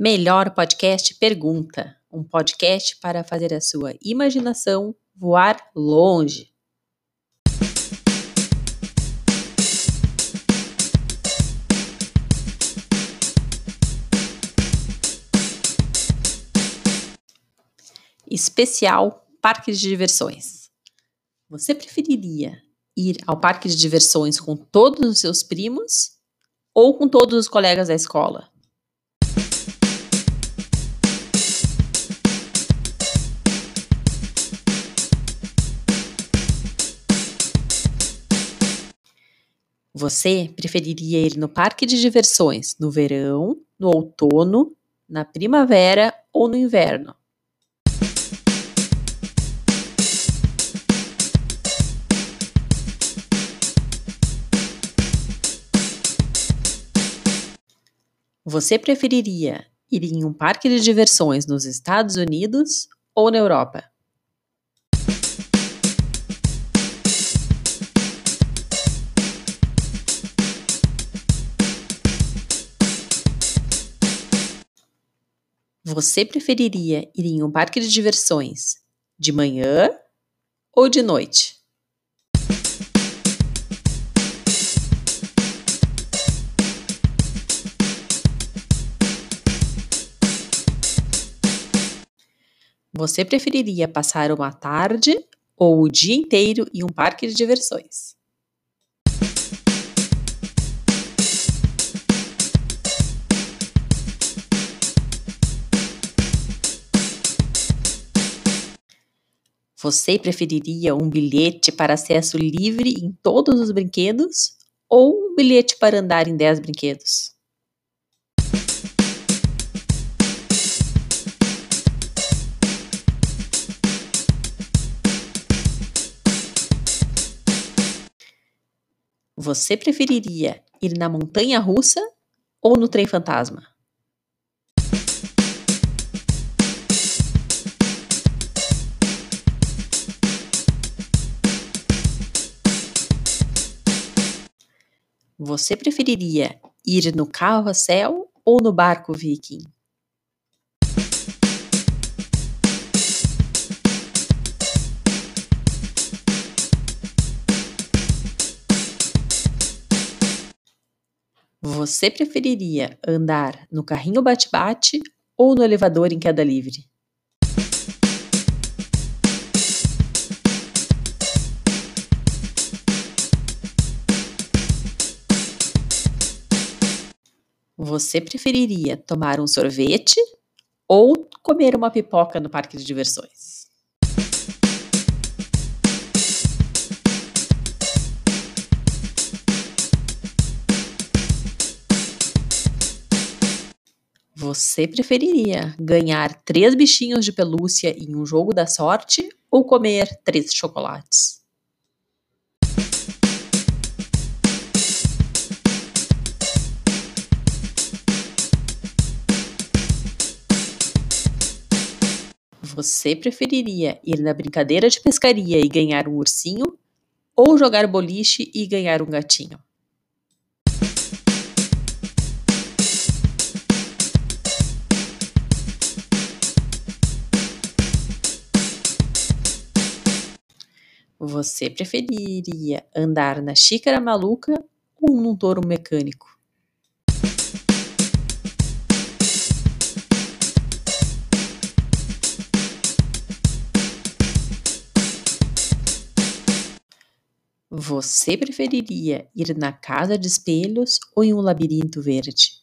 Melhor Podcast Pergunta um podcast para fazer a sua imaginação voar longe. Especial Parque de Diversões. Você preferiria ir ao parque de diversões com todos os seus primos ou com todos os colegas da escola? Você preferiria ir no parque de diversões no verão, no outono, na primavera ou no inverno? Você preferiria ir em um parque de diversões nos Estados Unidos ou na Europa? Você preferiria ir em um parque de diversões de manhã ou de noite? Você preferiria passar uma tarde ou o dia inteiro em um parque de diversões? Você preferiria um bilhete para acesso livre em todos os brinquedos ou um bilhete para andar em 10 brinquedos? Você preferiria ir na montanha russa ou no trem fantasma? Você preferiria ir no carro a céu ou no barco viking? Você preferiria andar no carrinho bate-bate ou no elevador em queda livre? Você preferiria tomar um sorvete ou comer uma pipoca no parque de diversões? Você preferiria ganhar três bichinhos de pelúcia em um jogo da sorte ou comer três chocolates? Você preferiria ir na brincadeira de pescaria e ganhar um ursinho ou jogar boliche e ganhar um gatinho? Você preferiria andar na xícara maluca ou num touro mecânico? Você preferiria ir na casa de espelhos ou em um labirinto verde?